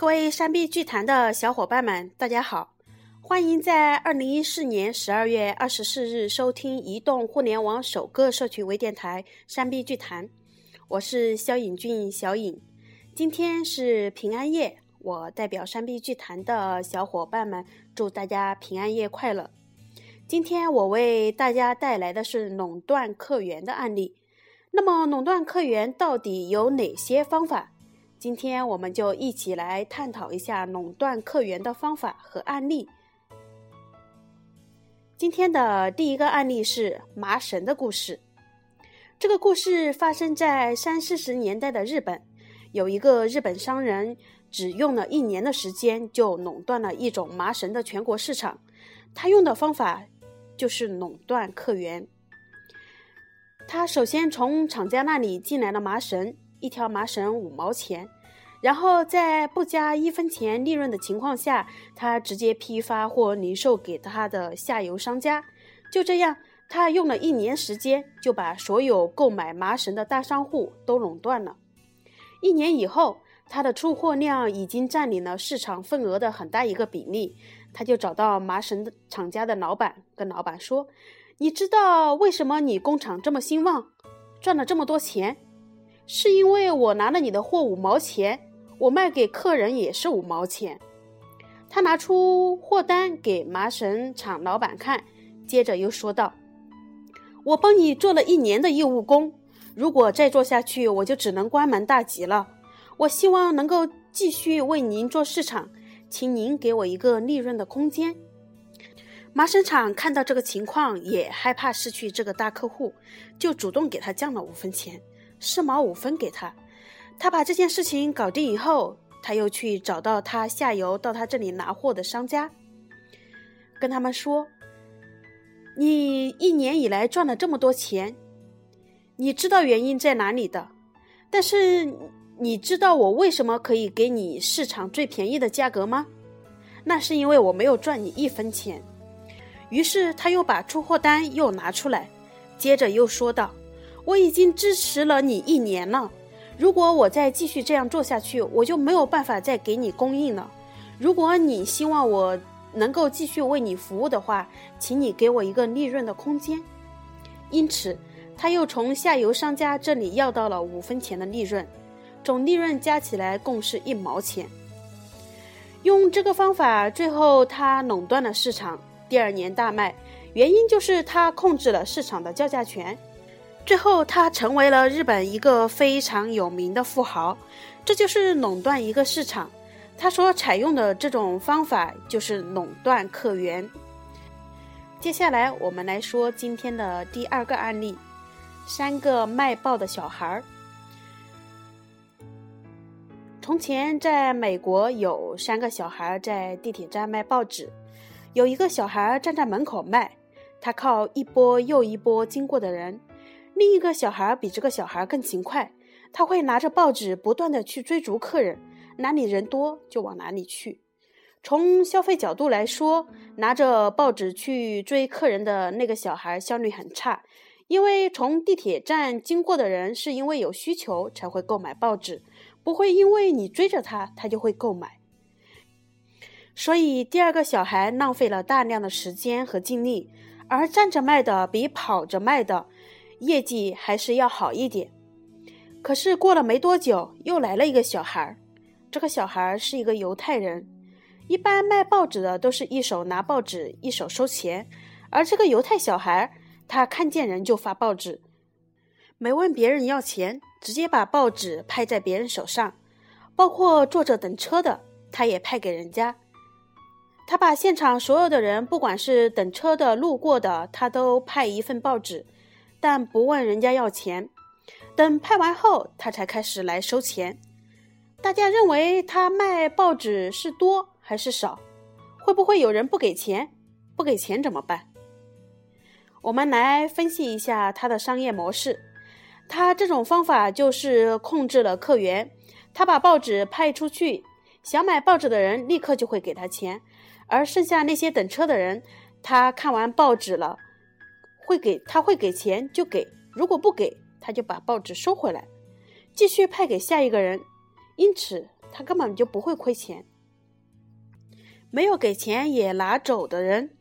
各位山壁剧团的小伙伴们，大家好！欢迎在二零一四年十二月二十四日收听移动互联网首个社群微电台山壁剧团。我是肖颖俊，小颖。今天是平安夜，我代表山壁剧团的小伙伴们祝大家平安夜快乐。今天我为大家带来的是垄断客源的案例。那么，垄断客源到底有哪些方法？今天我们就一起来探讨一下垄断客源的方法和案例。今天的第一个案例是麻绳的故事。这个故事发生在三四十年代的日本，有一个日本商人只用了一年的时间就垄断了一种麻绳的全国市场。他用的方法就是垄断客源。他首先从厂家那里进来了麻绳。一条麻绳五毛钱，然后在不加一分钱利润的情况下，他直接批发或零售给他的下游商家。就这样，他用了一年时间就把所有购买麻绳的大商户都垄断了。一年以后，他的出货量已经占领了市场份额的很大一个比例。他就找到麻绳厂家的老板，跟老板说：“你知道为什么你工厂这么兴旺，赚了这么多钱？”是因为我拿了你的货五毛钱，我卖给客人也是五毛钱。他拿出货单给麻绳厂老板看，接着又说道：“我帮你做了一年的业务工，如果再做下去，我就只能关门大吉了。我希望能够继续为您做市场，请您给我一个利润的空间。”麻绳厂看到这个情况，也害怕失去这个大客户，就主动给他降了五分钱。四毛五分给他，他把这件事情搞定以后，他又去找到他下游到他这里拿货的商家，跟他们说：“你一年以来赚了这么多钱，你知道原因在哪里的？但是你知道我为什么可以给你市场最便宜的价格吗？那是因为我没有赚你一分钱。”于是他又把出货单又拿出来，接着又说道。我已经支持了你一年了，如果我再继续这样做下去，我就没有办法再给你供应了。如果你希望我能够继续为你服务的话，请你给我一个利润的空间。因此，他又从下游商家这里要到了五分钱的利润，总利润加起来共是一毛钱。用这个方法，最后他垄断了市场，第二年大卖，原因就是他控制了市场的叫价权。最后，他成为了日本一个非常有名的富豪。这就是垄断一个市场。他所采用的这种方法就是垄断客源。接下来，我们来说今天的第二个案例：三个卖报的小孩儿。从前，在美国有三个小孩在地铁站卖报纸。有一个小孩站在门口卖，他靠一波又一波经过的人。另一个小孩比这个小孩更勤快，他会拿着报纸不断的去追逐客人，哪里人多就往哪里去。从消费角度来说，拿着报纸去追客人的那个小孩效率很差，因为从地铁站经过的人是因为有需求才会购买报纸，不会因为你追着他他就会购买。所以第二个小孩浪费了大量的时间和精力，而站着卖的比跑着卖的。业绩还是要好一点，可是过了没多久，又来了一个小孩儿。这个小孩儿是一个犹太人。一般卖报纸的都是一手拿报纸，一手收钱，而这个犹太小孩儿，他看见人就发报纸，没问别人要钱，直接把报纸拍在别人手上，包括坐着等车的，他也派给人家。他把现场所有的人，不管是等车的、路过的，他都派一份报纸。但不问人家要钱，等拍完后，他才开始来收钱。大家认为他卖报纸是多还是少？会不会有人不给钱？不给钱怎么办？我们来分析一下他的商业模式。他这种方法就是控制了客源。他把报纸派出去，想买报纸的人立刻就会给他钱，而剩下那些等车的人，他看完报纸了。会给他会给钱就给，如果不给，他就把报纸收回来，继续派给下一个人。因此，他根本就不会亏钱。没有给钱也拿走的人，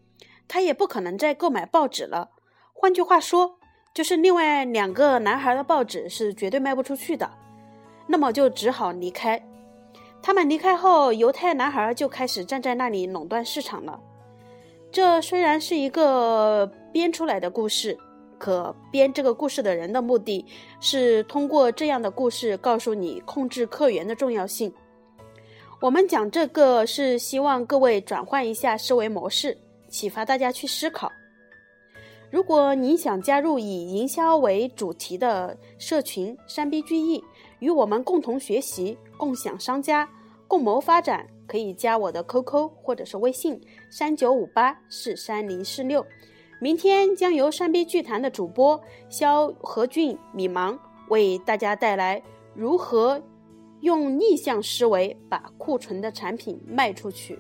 他也不可能再购买报纸了。换句话说，就是另外两个男孩的报纸是绝对卖不出去的，那么就只好离开。他们离开后，犹太男孩就开始站在那里垄断市场了。这虽然是一个编出来的故事，可编这个故事的人的目的是通过这样的故事告诉你控制客源的重要性。我们讲这个是希望各位转换一下思维模式，启发大家去思考。如果你想加入以营销为主题的社群“三 B 聚义”，与我们共同学习、共享商家、共谋发展，可以加我的 QQ 或者是微信：三九五八四三零四六。明天将由三 B 剧团的主播肖和俊、米芒为大家带来如何。用逆向思维把库存的产品卖出去。